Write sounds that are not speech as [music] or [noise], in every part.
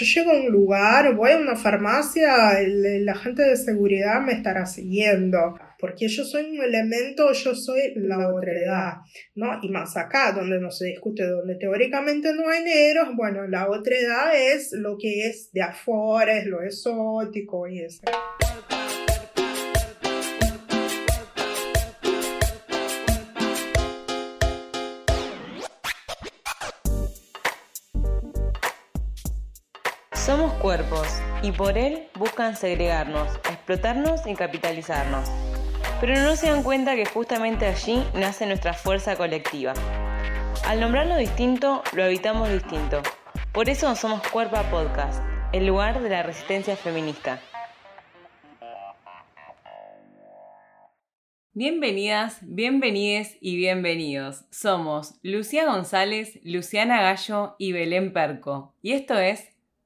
yo llego a un lugar, voy a una farmacia, la gente de seguridad me estará siguiendo, porque yo soy un elemento, yo soy la otredad, ¿no? Y más acá, donde no se discute, donde teóricamente no hay negros, bueno, la otredad es lo que es de afuera, es lo exótico y eso. Cuerpos y por él buscan segregarnos, explotarnos y capitalizarnos. Pero no se dan cuenta que justamente allí nace nuestra fuerza colectiva. Al nombrarlo distinto, lo habitamos distinto. Por eso somos Cuerpa Podcast, el lugar de la resistencia feminista. Bienvenidas, bienvenides y bienvenidos. Somos Lucía González, Luciana Gallo y Belén Perco. Y esto es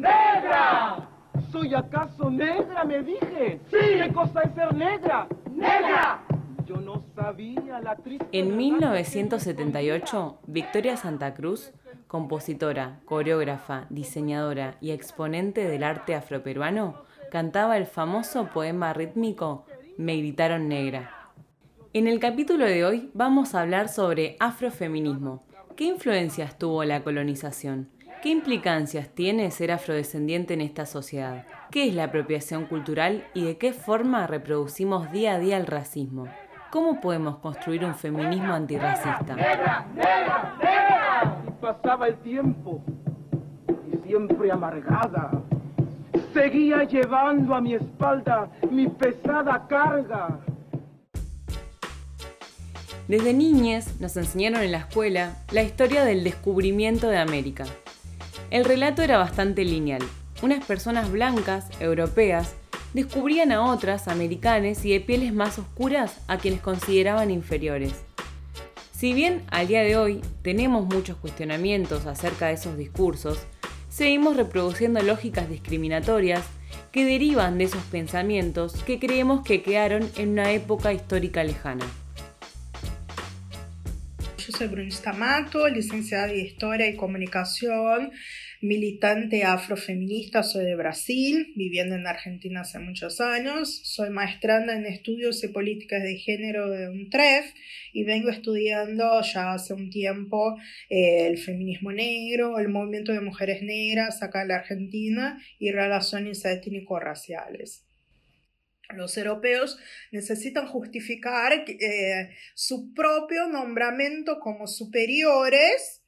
¡Negra! ¿Soy acaso negra? Me dije. Sí. ¿Qué cosa es ser negra? ¡Negra! Yo no sabía la triste. En 1978, Victoria Santa Cruz, compositora, coreógrafa, diseñadora y exponente del arte afroperuano, cantaba el famoso poema rítmico Me gritaron negra. En el capítulo de hoy vamos a hablar sobre afrofeminismo ¿Qué influencias tuvo la colonización? ¿Qué implicancias tiene ser afrodescendiente en esta sociedad? ¿Qué es la apropiación cultural y de qué forma reproducimos día a día el racismo? ¿Cómo podemos construir un feminismo antirracista? Y pasaba el tiempo y siempre amargada. Seguía llevando a mi espalda mi pesada carga desde niñez nos enseñaron en la escuela la historia del descubrimiento de América. El relato era bastante lineal. Unas personas blancas, europeas, descubrían a otras, americanas y de pieles más oscuras, a quienes consideraban inferiores. Si bien al día de hoy tenemos muchos cuestionamientos acerca de esos discursos, seguimos reproduciendo lógicas discriminatorias que derivan de esos pensamientos que creemos que quedaron en una época histórica lejana. Soy Brunista Mato, licenciada en Historia y Comunicación, militante afrofeminista, soy de Brasil, viviendo en Argentina hace muchos años, soy maestranda en estudios y políticas de género de UNTREF y vengo estudiando ya hace un tiempo eh, el feminismo negro, el movimiento de mujeres negras acá en la Argentina y relaciones étnico-raciales. Los europeos necesitan justificar eh, su propio nombramiento como superiores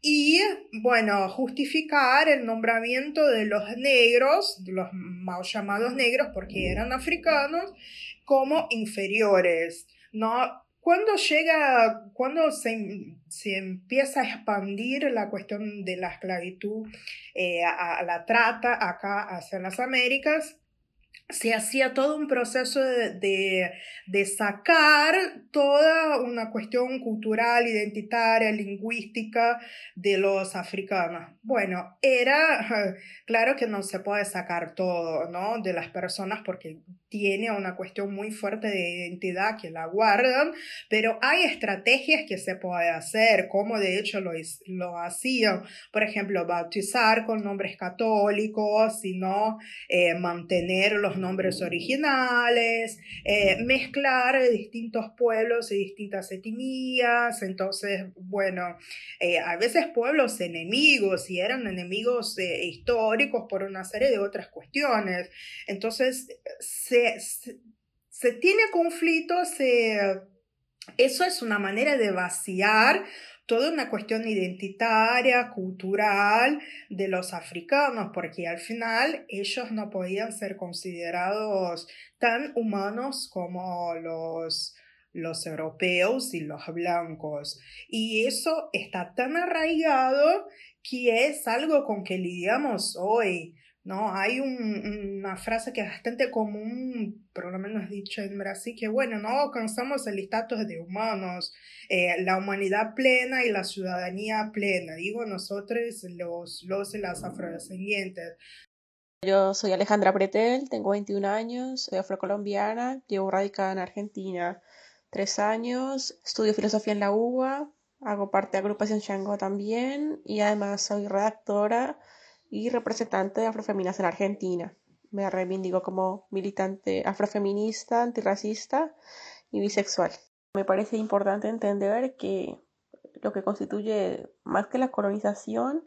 y, bueno, justificar el nombramiento de los negros, los mal llamados negros porque eran africanos, como inferiores, ¿no? Cuando llega, cuando se, se, empieza a expandir la cuestión de la esclavitud eh, a, a, la trata acá hacia las Américas, se hacía todo un proceso de, de, sacar toda una cuestión cultural, identitaria, lingüística de los africanos. Bueno, era, [laughs] claro que no se puede sacar todo, ¿no? De las personas porque tiene una cuestión muy fuerte de identidad que la guardan, pero hay estrategias que se puede hacer, como de hecho lo, lo hacían, por ejemplo, bautizar con nombres católicos, sino eh, mantener los nombres originales, eh, mezclar distintos pueblos y distintas etnias, entonces, bueno, eh, a veces pueblos enemigos y eran enemigos históricos por una serie de otras cuestiones, entonces se se, tiene conflicto, eso es una manera de vaciar toda una cuestión identitaria, cultural de los africanos, porque al final ellos no podían ser considerados tan humanos como los, los europeos y los blancos. Y eso está tan arraigado que es algo con que lidiamos hoy. ¿No? Hay una frase que es bastante común, por lo menos dicho en Brasil, que bueno, no alcanzamos el estatus de humanos, eh, la humanidad plena y la ciudadanía plena, digo nosotros los, los y las afrodescendientes. Yo soy Alejandra Pretel, tengo 21 años, soy afrocolombiana, llevo radicada en Argentina tres años, estudio filosofía en la UBA, hago parte de agrupación Shango también y además soy redactora y representante de Afrofeminas en Argentina. Me reivindico como militante afrofeminista, antirracista y bisexual. Me parece importante entender que lo que constituye más que la colonización,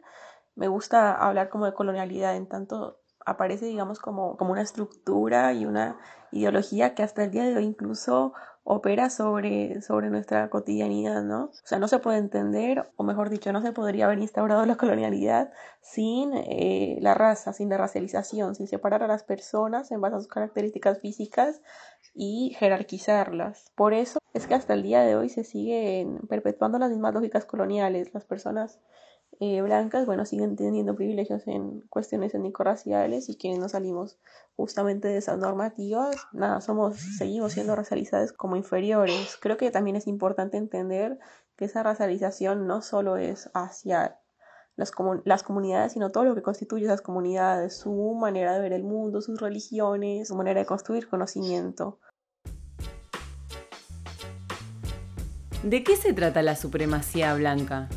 me gusta hablar como de colonialidad, en tanto aparece, digamos, como, como una estructura y una ideología que hasta el día de hoy incluso opera sobre, sobre nuestra cotidianidad, ¿no? O sea, no se puede entender, o mejor dicho, no se podría haber instaurado la [laughs] colonialidad sin eh, la raza, sin la racialización, sin separar a las personas en base a sus características físicas y jerarquizarlas. Por eso es que hasta el día de hoy se siguen perpetuando las mismas lógicas coloniales. Las personas eh, blancas, bueno, siguen teniendo privilegios en cuestiones étnico-raciales y quienes no salimos justamente de esas normativas, nada, somos, seguimos siendo racializadas como inferiores. Creo que también es importante entender que esa racialización no solo es hacia las, las comunidades, sino todo lo que constituye esas comunidades, su manera de ver el mundo, sus religiones, su manera de construir conocimiento. ¿De qué se trata la supremacía blanca?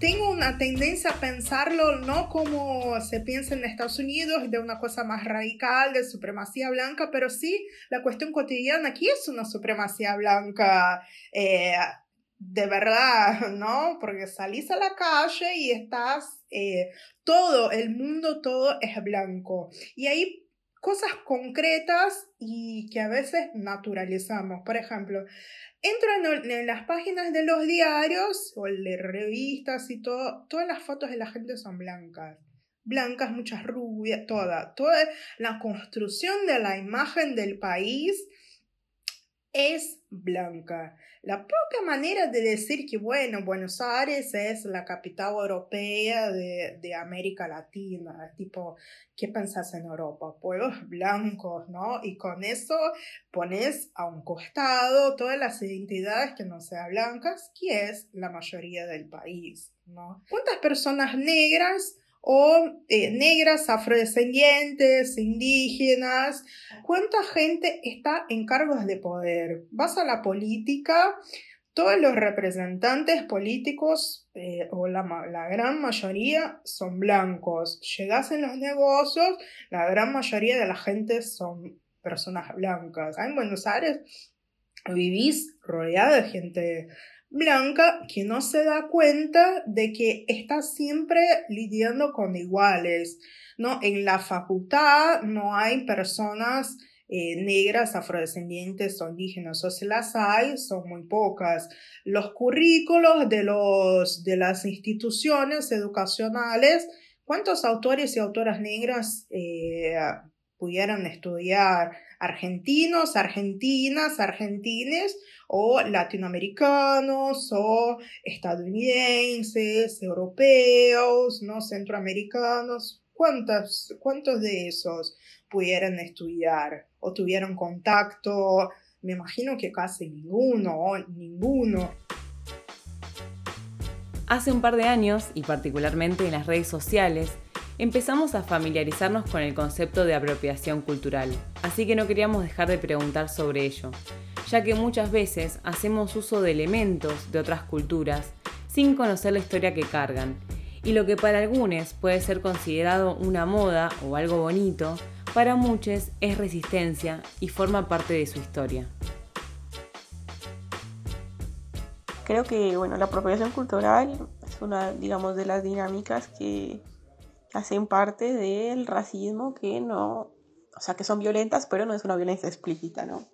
Tengo una tendencia a pensarlo no como se piensa en Estados Unidos, de una cosa más radical, de supremacía blanca, pero sí la cuestión cotidiana aquí es una supremacía blanca. Eh, de verdad, ¿no? Porque salís a la calle y estás, eh, todo, el mundo todo es blanco. Y ahí cosas concretas y que a veces naturalizamos. Por ejemplo, entro en, las páginas de los diarios o de revistas y todo, todas las fotos de la gente son blancas. Blancas, muchas rubias, toda. Toda la construcción de la imagen del país es blanca. La propia manera de decir que, bueno, Buenos Aires es la capital europea de, América Latina, tipo, ¿qué pensás en Europa? Pueblos blancos, ¿no? Y con eso pones a un costado todas las identidades que no sean blancas, que es la mayoría del país, ¿no? ¿Cuántas personas negras o eh, negras, afrodescendientes, indígenas. ¿Cuánta gente está en cargos de poder? Vas a la política, todos los representantes políticos, eh, o la, la, gran mayoría, son blancos. Llegas en los negocios, la gran mayoría de la gente son personas blancas. En Buenos Aires vivís rodeada de gente blanca que no se da cuenta de que está siempre lidiando con iguales, ¿no? En la facultad no hay personas eh, negras, afrodescendientes o indígenas, o si las hay, son muy pocas. Los currículos de, los, de las instituciones educacionales, ¿cuántos autores y autoras negras eh, pudieran estudiar? Argentinos, argentinas, argentines, o latinoamericanos o estadounidenses, europeos, ¿no? centroamericanos. ¿Cuántos, ¿Cuántos de esos pudieran estudiar o tuvieron contacto? Me imagino que casi ninguno, ninguno. Hace un par de años, y particularmente en las redes sociales, empezamos a familiarizarnos con el concepto de apropiación cultural, así que no queríamos dejar de preguntar sobre ello ya que muchas veces hacemos uso de elementos de otras culturas sin conocer la historia que cargan, y lo que para algunos puede ser considerado una moda o algo bonito, para muchos es resistencia y forma parte de su historia. Creo que bueno, la apropiación cultural es una, digamos, de las dinámicas que hacen parte del racismo que no, o sea, que son violentas, pero no es una violencia explícita, ¿no?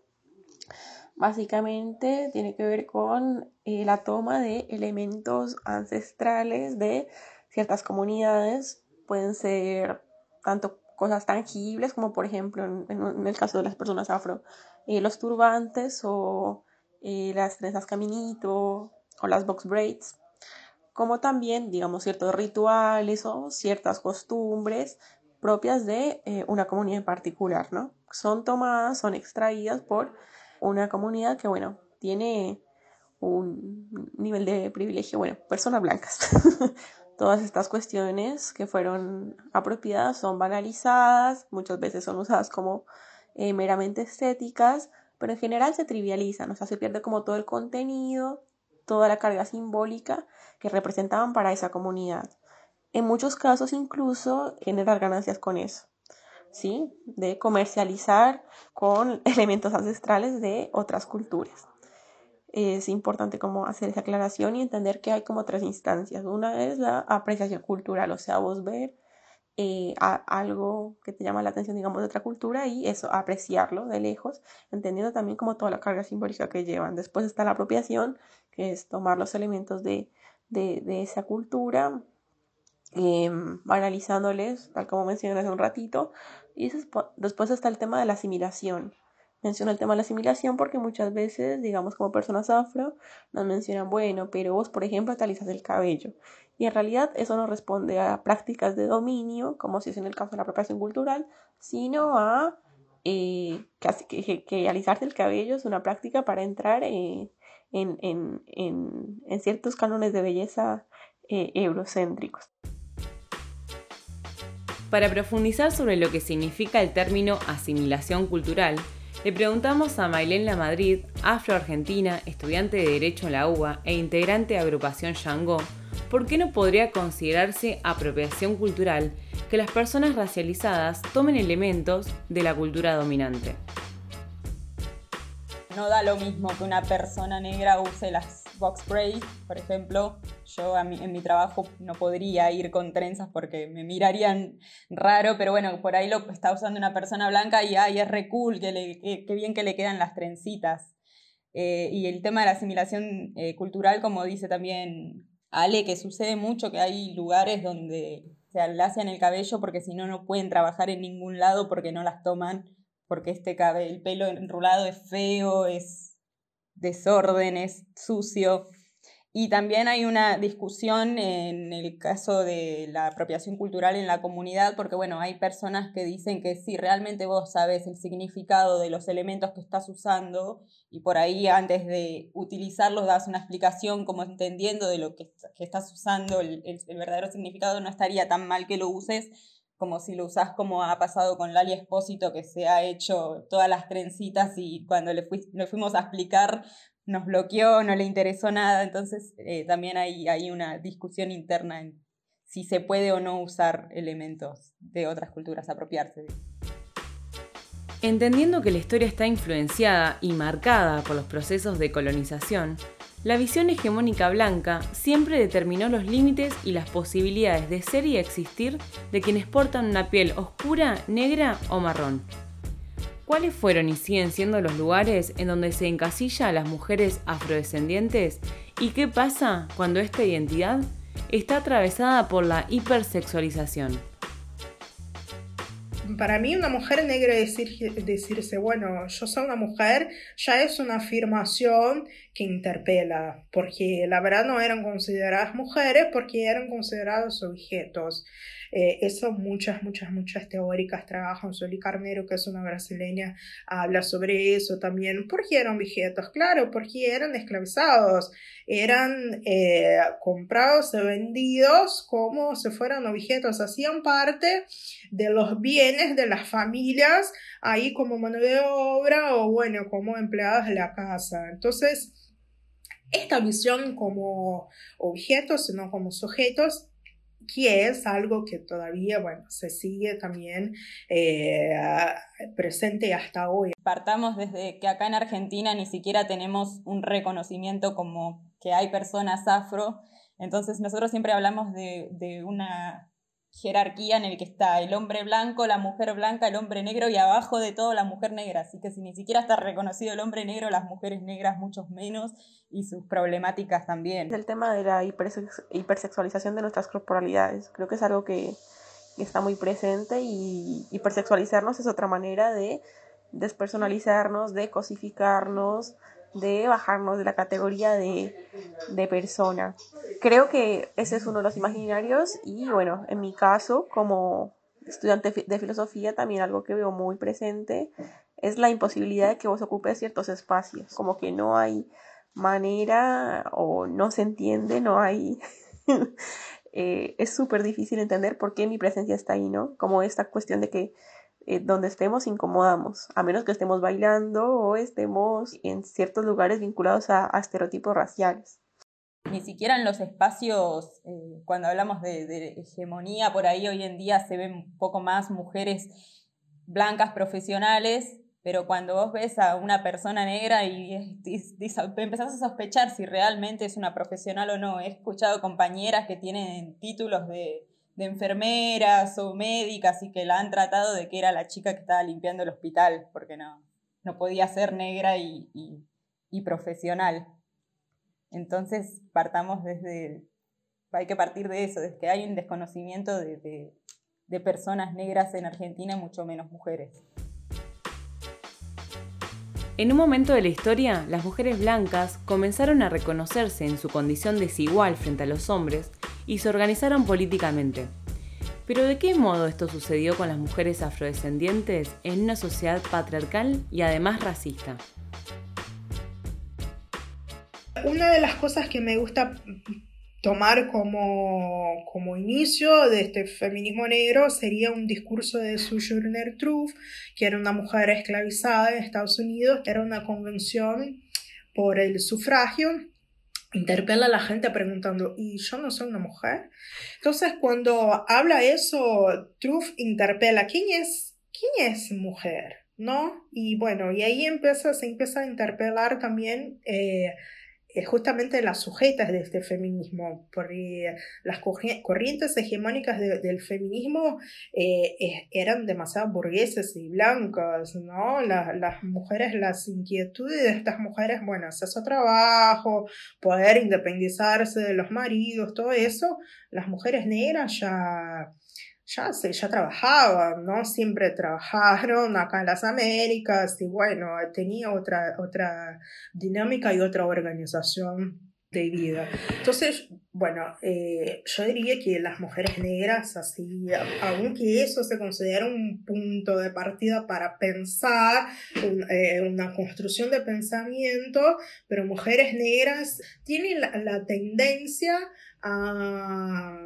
Básicamente tiene que ver con eh, la toma de elementos ancestrales de ciertas comunidades. Pueden ser tanto cosas tangibles como por ejemplo en, el caso de las personas afro, eh, los turbantes o eh, las trenzas caminito o las box braids, como también, digamos, ciertos rituales o ciertas costumbres propias de eh, una comunidad en particular, ¿no? Son tomadas, son extraídas por una comunidad que, bueno, tiene un nivel de privilegio, bueno, personas blancas. [laughs] Todas estas cuestiones que fueron apropiadas son banalizadas, muchas veces son usadas como eh, meramente estéticas, pero en general se trivializan, o sea, se pierde como todo el contenido, toda la carga simbólica que representaban para esa comunidad. En muchos casos incluso generar ganancias con eso, ¿sí? De comercializar con [laughs] elementos ancestrales de otras culturas. Es importante como hacer esa aclaración y entender que hay como tres instancias. Una es la apreciación cultural, o sea, vos ver eh, algo que te llama la atención, digamos, de otra cultura y eso, apreciarlo de lejos, entendiendo también como toda la carga simbólica que llevan. Después está la apropiación, que es tomar los elementos de, de, de esa cultura, eh, analizándoles, tal como mencioné hace un ratito, y después está el tema de la asimilación. Menciono el tema de la asimilación porque muchas veces, digamos, como personas afro, nos mencionan, bueno, pero vos, por ejemplo, te alisas el cabello. Y en realidad eso no responde a prácticas de dominio, como si es en el caso de la apropiación cultural, sino a eh, que, que, alisarse el cabello es una práctica para entrar eh, en, en, en, en, ciertos cánones de belleza eh, eurocéntricos. Para profundizar sobre lo que significa el término asimilación cultural, le preguntamos a Maylene Madrid, afro-argentina, estudiante de Derecho en la UBA e integrante de agrupación Shango, ¿por qué no podría considerarse apropiación cultural que las personas racializadas tomen elementos de la cultura dominante? No da lo mismo que una persona negra use las box braids, por ejemplo. Yo en mi trabajo no podría ir con trenzas porque me mirarían raro, pero bueno, por ahí lo está usando una persona blanca y ay, es re cool, qué bien que le quedan las trencitas. Eh, y el tema de la asimilación eh, cultural, como dice también Ale, que sucede mucho que hay lugares donde se alacian el cabello porque si no, no pueden trabajar en ningún lado porque no las toman, porque este el pelo enrulado es feo, es desorden, es sucio. Y también hay una discusión en el caso de la apropiación cultural en la comunidad, porque bueno, hay personas que dicen que si realmente vos sabes el significado de los elementos que estás usando y por ahí antes de utilizarlos das una explicación como entendiendo de lo que, estás usando, el, verdadero significado, no estaría tan mal que lo uses como si lo usás como ha pasado con Lali Espósito, que se ha hecho todas las trencitas y cuando le, le fuimos a explicar nos bloqueó, no le interesó nada, entonces eh, también hay, hay una discusión interna en si se puede o no usar elementos de otras culturas, apropiarse. Entendiendo que la historia está influenciada y marcada por los procesos de colonización, la visión hegemónica blanca siempre determinó los límites y las posibilidades de ser y existir de quienes portan una piel oscura, negra o marrón. ¿Cuáles fueron y siguen siendo los lugares en donde se encasilla a las mujeres afrodescendientes? ¿Y qué pasa cuando esta identidad está atravesada por la hipersexualización? Para mí una mujer negra decir, decirse, bueno, yo soy una mujer, ya es una afirmación que interpela, porque la verdad no eran consideradas mujeres porque eran considerados objetos. Eh, eso muchas, muchas, muchas teóricas trabajan. Soli Carnero, que es una brasileña, habla sobre eso también. ¿Por qué eran objetos? Claro, porque eran esclavizados, eran eh, comprados y vendidos como si fueran objetos, hacían parte de los bienes de las familias, ahí como mano de obra o bueno, como empleados de la casa. Entonces, esta visión como objetos, sino como sujetos, que es algo que todavía, bueno, se sigue también eh, presente hasta hoy. Partamos desde que acá en Argentina ni siquiera tenemos un reconocimiento como que hay personas afro, entonces nosotros siempre hablamos de, de una jerarquía en el que está el hombre blanco, la mujer blanca, el hombre negro y abajo de todo la mujer negra. Así que si ni siquiera está reconocido el hombre negro, las mujeres negras muchos menos y sus problemáticas también. El tema de la hipersexualización de nuestras corporalidades, creo que es algo que está muy presente y hipersexualizarnos es otra manera de despersonalizarnos, de cosificarnos, de bajarnos de la categoría de, de persona. Creo que ese es uno de los imaginarios y bueno, en mi caso, como estudiante de filosofía, también algo que veo muy presente es la imposibilidad de que vos ocupes ciertos espacios, como que no hay manera o no se entiende, no hay... [laughs] Eh, es súper difícil entender por qué mi presencia está ahí, ¿no? Como esta cuestión de que eh, donde estemos incomodamos, a menos que estemos bailando o estemos en ciertos lugares vinculados a, estereotipos raciales. Ni siquiera en los espacios, eh, cuando hablamos de, de hegemonía, por ahí hoy en día se ven un poco más mujeres blancas profesionales pero cuando vos ves a una persona negra y, empezás a sospechar si realmente es una profesional o no, he escuchado compañeras que tienen títulos de, enfermeras o médicas y que la han tratado de que era la chica que estaba limpiando el hospital, porque no, no podía ser negra y, profesional. Entonces, partamos desde, hay que partir de eso, desde que hay un desconocimiento de, de personas negras en Argentina, mucho menos mujeres. En un momento de la historia, las mujeres blancas comenzaron a reconocerse en su condición desigual frente a los hombres y se organizaron políticamente. Pero ¿de qué modo esto sucedió con las mujeres afrodescendientes en una sociedad patriarcal y además racista? Una de las cosas que me gusta tomar como, como, inicio de este feminismo negro sería un discurso de Sojourner Truth, que era una mujer esclavizada en Estados Unidos, que era una convención por el sufragio, interpela a la gente preguntando, ¿y yo no soy una mujer? Entonces, cuando habla eso, Truth interpela, ¿quién es, quién es mujer? ¿No? Y bueno, y ahí empieza, se empieza a interpelar también eh, justamente las sujetas de este feminismo, porque las corrientes hegemónicas del feminismo eh, eran demasiado burguesas y blancas, ¿no? las mujeres, las inquietudes de estas mujeres, bueno, acceso a trabajo, poder independizarse de los maridos, todo eso, las mujeres negras ya ya, ya trabajaban, ¿no? Siempre trabajaron acá en las Américas y bueno, tenía otra, otra dinámica y otra organización de vida. Entonces, bueno, eh, yo diría que las mujeres negras, así, aunque eso se considera un punto de partida para pensar, eh, una construcción de pensamiento, pero mujeres negras tienen la tendencia a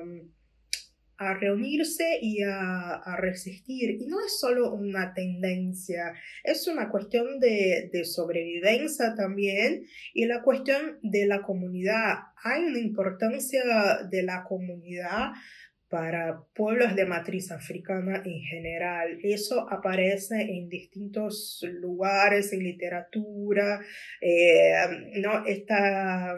a reunirse y a, resistir. Y no es solo una tendencia, es una cuestión de, sobrevivencia también y la cuestión de la comunidad. Hay una importancia de la comunidad para pueblos de matriz africana en general. Eso aparece en distintos lugares, en literatura, eh, ¿no? Esta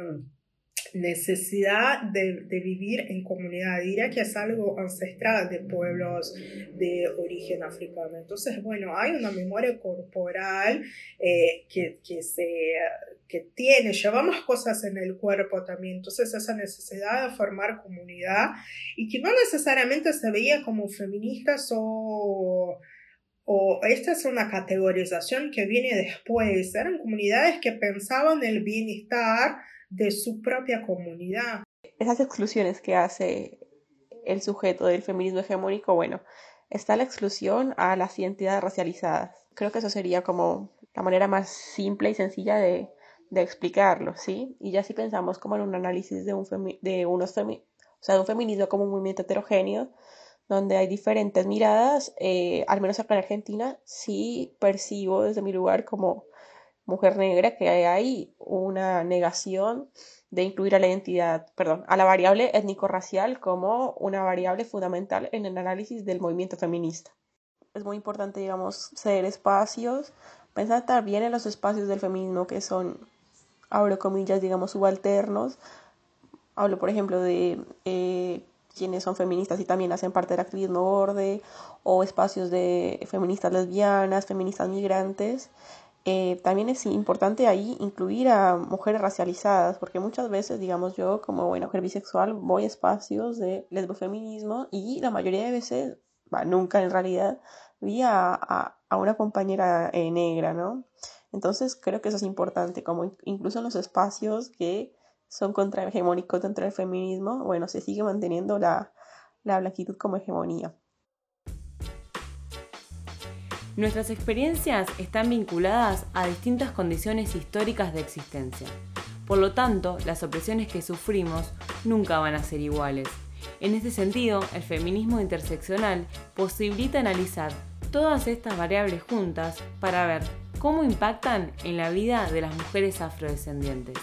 necesidad de, vivir en comunidad. Diría que es algo ancestral de pueblos de origen africano. Entonces, bueno, hay una memoria corporal eh, que, que, se, que tiene, llevamos cosas en el cuerpo también. Entonces, esa necesidad de formar comunidad y que no necesariamente se veía como feministas o o esta es una categorización que viene después. Eran comunidades que pensaban el bienestar de su propia comunidad. Esas exclusiones que hace el sujeto del feminismo hegemónico, bueno, está la exclusión a las identidades racializadas. Creo que eso sería como la manera más simple y sencilla de, explicarlo, ¿sí? Y ya si pensamos como en un análisis de, un de, unos o sea, de un feminismo como un movimiento heterogéneo, donde hay diferentes miradas, eh, al menos acá en Argentina, sí percibo desde mi lugar como mujer negra que hay una negación de incluir a la identidad, perdón, a la variable étnico-racial como una variable fundamental en el análisis del movimiento feminista. Es muy importante, digamos, ceder espacios, pensar también en los espacios del feminismo que son, abro comillas, digamos, subalternos. Hablo, por ejemplo, de eh, quienes son feministas y también hacen parte del activismo borde, o espacios de feministas lesbianas, feministas migrantes, eh, también es importante ahí incluir a mujeres racializadas, porque muchas veces, digamos yo, como bueno, mujer bisexual, voy a espacios de lesbofeminismo y la mayoría de veces, nunca en realidad, vi a, a, una compañera eh, negra, ¿no? Entonces creo que eso es importante, como incluso en los espacios que son contrahegemónicos dentro del feminismo, bueno, se sigue manteniendo la, la blanquitud como hegemonía. Nuestras experiencias están vinculadas a distintas condiciones históricas de existencia. Por lo tanto, las opresiones que sufrimos nunca van a ser iguales. En este sentido, el feminismo interseccional posibilita analizar todas estas variables juntas para ver cómo impactan en la vida de las mujeres afrodescendientes.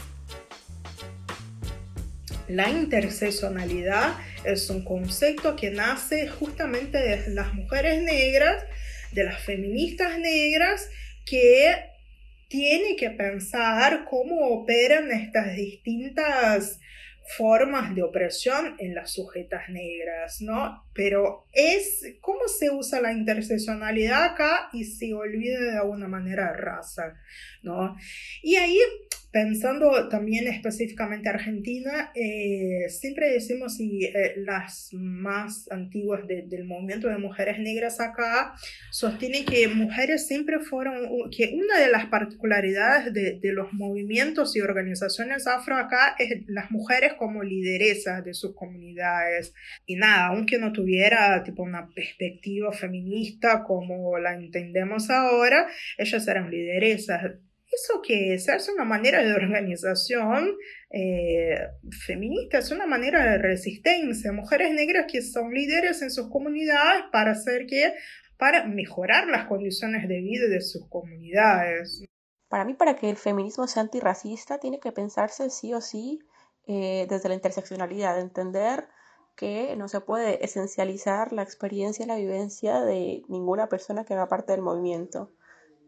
La interseccionalidad es un concepto que nace justamente de las mujeres negras, de las feministas negras, que tiene que pensar cómo operan estas distintas formas de opresión en las sujetas negras, ¿no? Pero es cómo se usa la interseccionalidad acá y se olvida de alguna manera raza, ¿no? Y ahí Pensando también específicamente Argentina, eh, siempre decimos y eh, las más antiguas del movimiento de mujeres negras acá sostienen que mujeres siempre fueron, que una de las particularidades de, de, los movimientos y organizaciones afro acá es las mujeres como lideresas de sus comunidades. Y nada, aunque no tuviera tipo una perspectiva feminista como la entendemos ahora, ellas eran lideresas ¿Eso qué es? Es una manera de organización eh, feminista, es una manera de resistencia. Mujeres negras que son líderes en sus comunidades para hacer que, para mejorar las condiciones de vida de sus comunidades. Para mí, para que el feminismo sea antirracista, tiene que pensarse sí o sí eh, desde la interseccionalidad, entender que no se puede esencializar la experiencia y la vivencia de ninguna persona que haga parte del movimiento.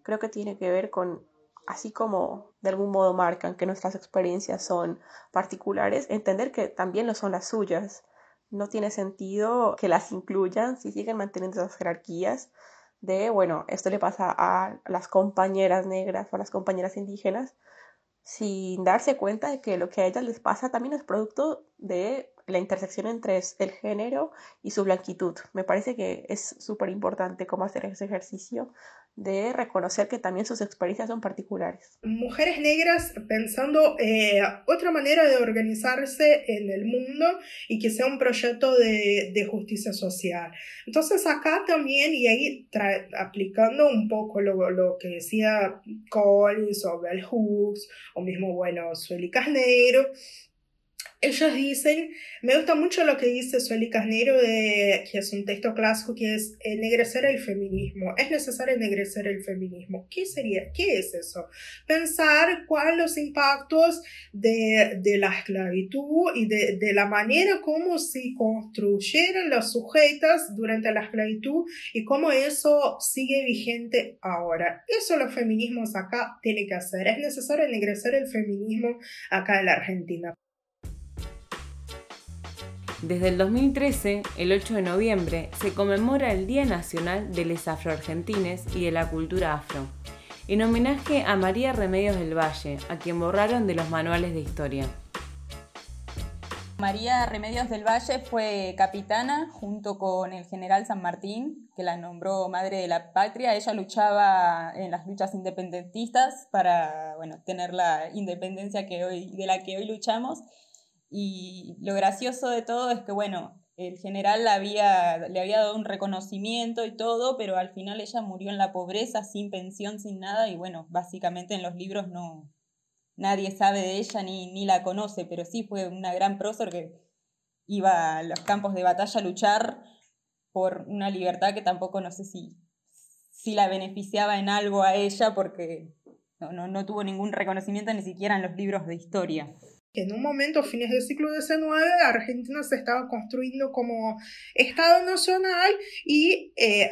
Creo que tiene que ver con así como de algún modo marcan que nuestras experiencias son particulares, entender que también lo son las suyas. No tiene sentido que las incluyan si siguen manteniendo esas jerarquías de, bueno, esto le pasa a las compañeras negras o a las compañeras indígenas, sin darse cuenta de que lo que a ellas les pasa también es producto de la intersección entre el género y su blanquitud. Me parece que es súper importante cómo hacer ese ejercicio de reconocer que también sus experiencias son particulares. Mujeres negras pensando eh, otra manera de organizarse en el mundo y que sea un proyecto de, de justicia social. Entonces acá también, y ahí aplicando un poco lo, lo, que decía Collins o Bell Hooks, o mismo, bueno, Sueli Casnero, ellos dicen, me gusta mucho lo que dice Sueli Casnero, de, que es un texto clásico, que es ennegrecer el feminismo. Es necesario ennegrecer el feminismo. ¿Qué sería? ¿Qué es eso? Pensar cuáles los impactos de, de la esclavitud y de, de, la manera como se construyeron las sujetas durante la esclavitud y cómo eso sigue vigente ahora. Eso los feminismos acá tienen que hacer. Es necesario ennegrecer el feminismo acá en la Argentina. Desde el 2013, el 8 de noviembre, se conmemora el Día Nacional de les Afroargentines y de la Cultura Afro, en homenaje a María Remedios del Valle, a quien borraron de los manuales de historia. María Remedios del Valle fue capitana junto con el general San Martín, que la nombró Madre de la Patria. Ella luchaba en las luchas independentistas para bueno, tener la independencia que hoy, de la que hoy luchamos y lo gracioso de todo es que, bueno, el general había, le había dado un reconocimiento y todo, pero al final ella murió en la pobreza, sin pensión, sin nada, y bueno, básicamente en los libros no nadie sabe de ella ni, ni la conoce, pero sí fue una gran prócer que iba a los campos de batalla a luchar por una libertad que tampoco no sé si, si la beneficiaba en algo a ella, porque no, no, no tuvo ningún reconocimiento ni siquiera en los libros de historia en un momento, fines del siglo XIX, Argentina se estaba construyendo como Estado nacional y eh,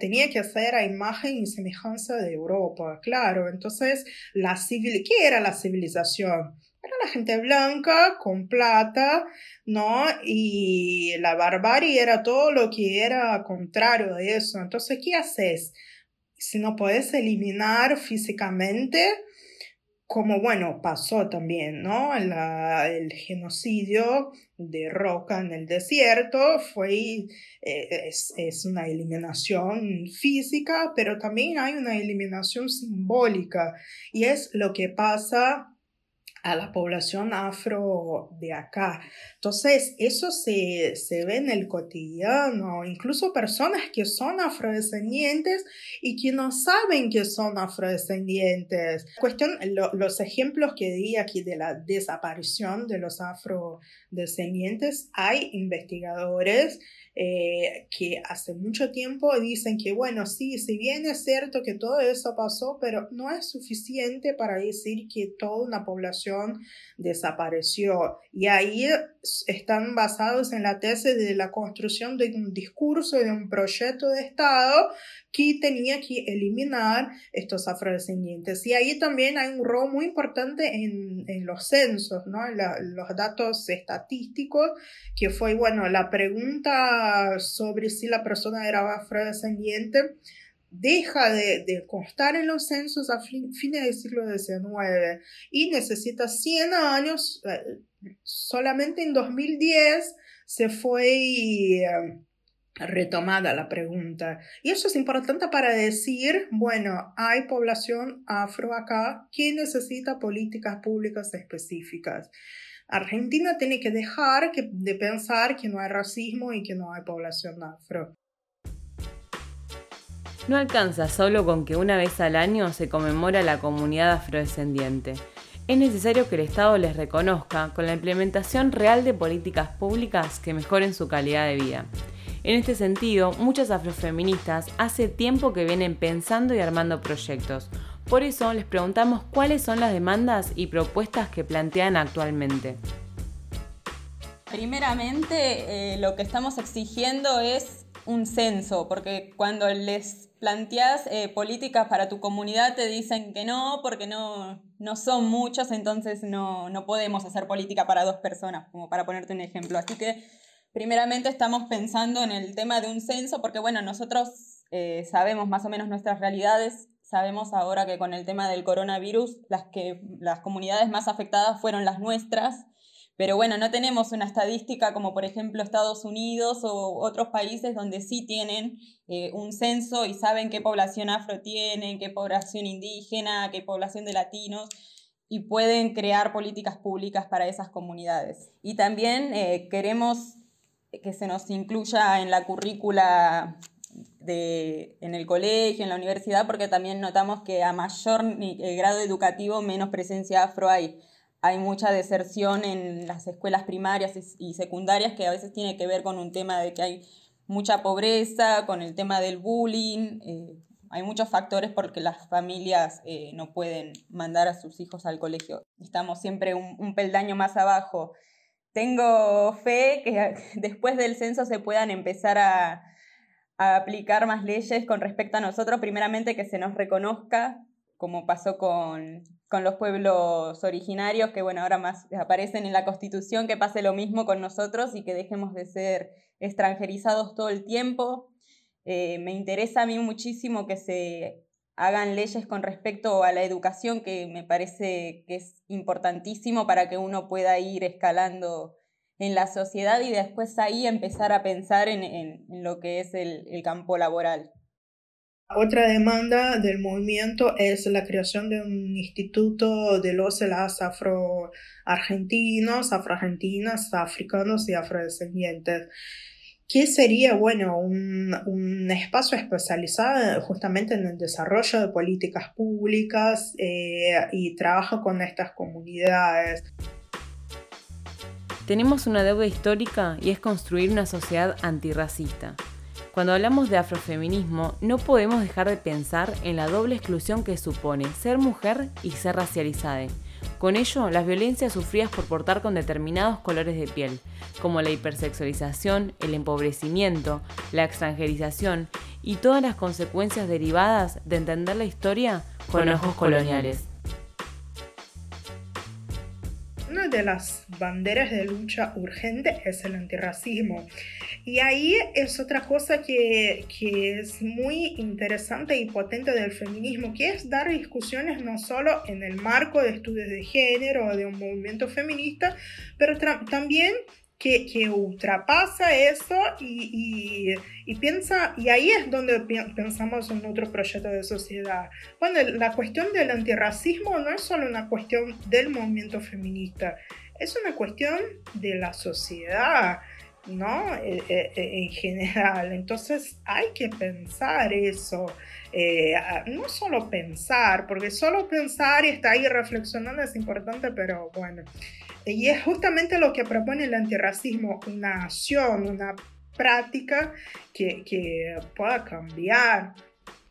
tenía que hacer a imagen y semejanza de Europa, claro. Entonces, la civil, ¿qué era la civilización? Era la gente blanca, con plata, ¿no? Y la barbarie era todo lo que era contrario de eso. Entonces, ¿qué haces? Si no puedes eliminar físicamente, como bueno, pasó también, ¿no? el genocidio de Roca en el desierto fue, eh, es, es, una eliminación física, pero también hay una eliminación simbólica y es lo que pasa a la población afro de acá. Entonces, eso se, ve en el cotidiano, incluso personas que son afrodescendientes y que no saben que son afrodescendientes. Cuestión, los ejemplos que di aquí de la desaparición de los afrodescendientes, hay investigadores eh, que hace mucho tiempo dicen que, bueno, sí, si bien es cierto que todo eso pasó, pero no es suficiente para decir que toda una población desapareció. Y ahí están basados en la tesis de la construcción de un discurso, de un proyecto de Estado que tenía que eliminar estos afrodescendientes. Y ahí también hay un rol muy importante en, en los censos, ¿no? los datos estadísticos, que fue, bueno, la pregunta sobre si la persona era afrodescendiente deja de, constar en los censos a fines del siglo XIX y necesita 100 años, eh, solamente en 2010 se fue eh, retomada la pregunta. Y eso es importante para decir, bueno, hay población afro acá que necesita políticas públicas específicas. Argentina tiene que dejar de pensar que no hay racismo y que no hay población afro. No alcanza solo con que una vez al año se conmemora la comunidad afrodescendiente. Es necesario que el Estado les reconozca con la implementación real de políticas públicas que mejoren su calidad de vida. En este sentido, muchas afrofeministas hace tiempo que vienen pensando y armando proyectos. Por eso les preguntamos cuáles son las demandas y propuestas que plantean actualmente. Primeramente, eh, lo que estamos exigiendo es un censo, porque cuando les planteas eh, políticas para tu comunidad te dicen que no, porque no, no son muchos, entonces no, no podemos hacer política para dos personas, como para ponerte un ejemplo. Así que primeramente estamos pensando en el tema de un censo, porque bueno, nosotros eh, sabemos más o menos nuestras realidades, sabemos ahora que con el tema del coronavirus las, que, las comunidades más afectadas fueron las nuestras, pero bueno, no tenemos una estadística como por ejemplo Estados Unidos o otros países donde sí tienen eh, un censo y saben qué población afro tienen, qué población indígena, qué población de latinos y pueden crear políticas públicas para esas comunidades. Y también eh, queremos que se nos incluya en la currícula de, en el colegio, en la universidad, porque también notamos que a mayor eh, grado educativo menos presencia afro hay hay mucha deserción en las escuelas primarias y secundarias que a veces tiene que ver con un tema de que hay mucha pobreza, con el tema del bullying. Eh, hay muchos factores porque las familias eh, no pueden mandar a sus hijos al colegio. Estamos siempre un, peldaño más abajo. Tengo fe que [laughs] después del censo se puedan empezar a, a aplicar más leyes con respecto a nosotros. Primeramente que se nos reconozca como pasó con, los pueblos originarios, que bueno, ahora más aparecen en la Constitución, que pase lo mismo con nosotros y que dejemos de ser extranjerizados todo el tiempo. Eh, me interesa a mí muchísimo que se hagan leyes con respecto a la educación, que me parece que es importantísimo para que uno pueda ir escalando en la sociedad y después ahí empezar a pensar en, lo que es el campo laboral. Otra demanda del movimiento es la creación de un instituto de los y las afro-argentinos, afro-argentinas, africanos y afrodescendientes que sería, bueno, un, espacio especializado justamente en el desarrollo de políticas públicas eh, y trabajo con estas comunidades. Tenemos una deuda histórica y es construir una sociedad antirracista. Cuando hablamos de afrofeminismo, no podemos dejar de pensar en la doble exclusión que supone ser mujer y ser racializada. Con ello, las violencias sufridas por portar con determinados colores de piel, como la hipersexualización, el empobrecimiento, la extranjerización y todas las consecuencias derivadas de entender la historia con ojos coloniales. De las banderas de lucha urgente es el antirracismo. Y ahí es otra cosa que, que, es muy interesante y potente del feminismo, que es dar discusiones no solo en el marco de estudios de género o de un movimiento feminista, pero también que, que, ultrapasa eso y, y, piensa, y ahí es donde pensamos en otro proyecto de sociedad. Bueno, la cuestión del antirracismo no es solo una cuestión del movimiento feminista, es una cuestión de la sociedad. ¿no? Eh, eh, eh, en general. Entonces hay que pensar eso. no solo pensar, porque solo pensar y estar ahí reflexionando es importante, pero bueno, y es justamente lo que propone el antirracismo, una acción, una práctica que, que pueda cambiar.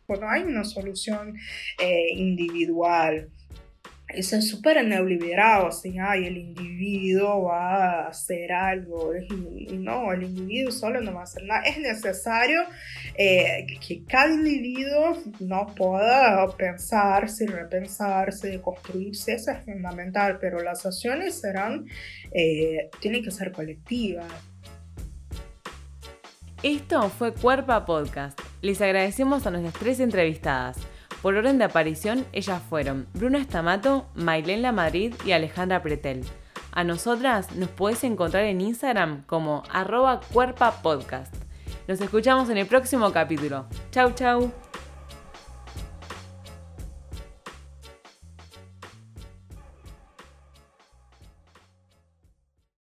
Bueno, hay una solución eh, individual eso es súper neoliberal, así, ay, el individuo va a hacer algo, no, el individuo solo no va a hacer nada. Es necesario eh, que cada individuo no pueda pensarse, repensarse, construirse, eso es fundamental, pero las acciones serán, eh, tienen que ser colectivas. Esto fue Cuerpa Podcast. Les agradecemos a nuestras tres entrevistadas. Por orden de aparición, ellas fueron Bruno Estamato, Mailén La Madrid y Alejandra Pretel. A nosotras nos podés encontrar en Instagram como arroba cuerpa podcast. Nos escuchamos en el próximo capítulo. Chau, chau.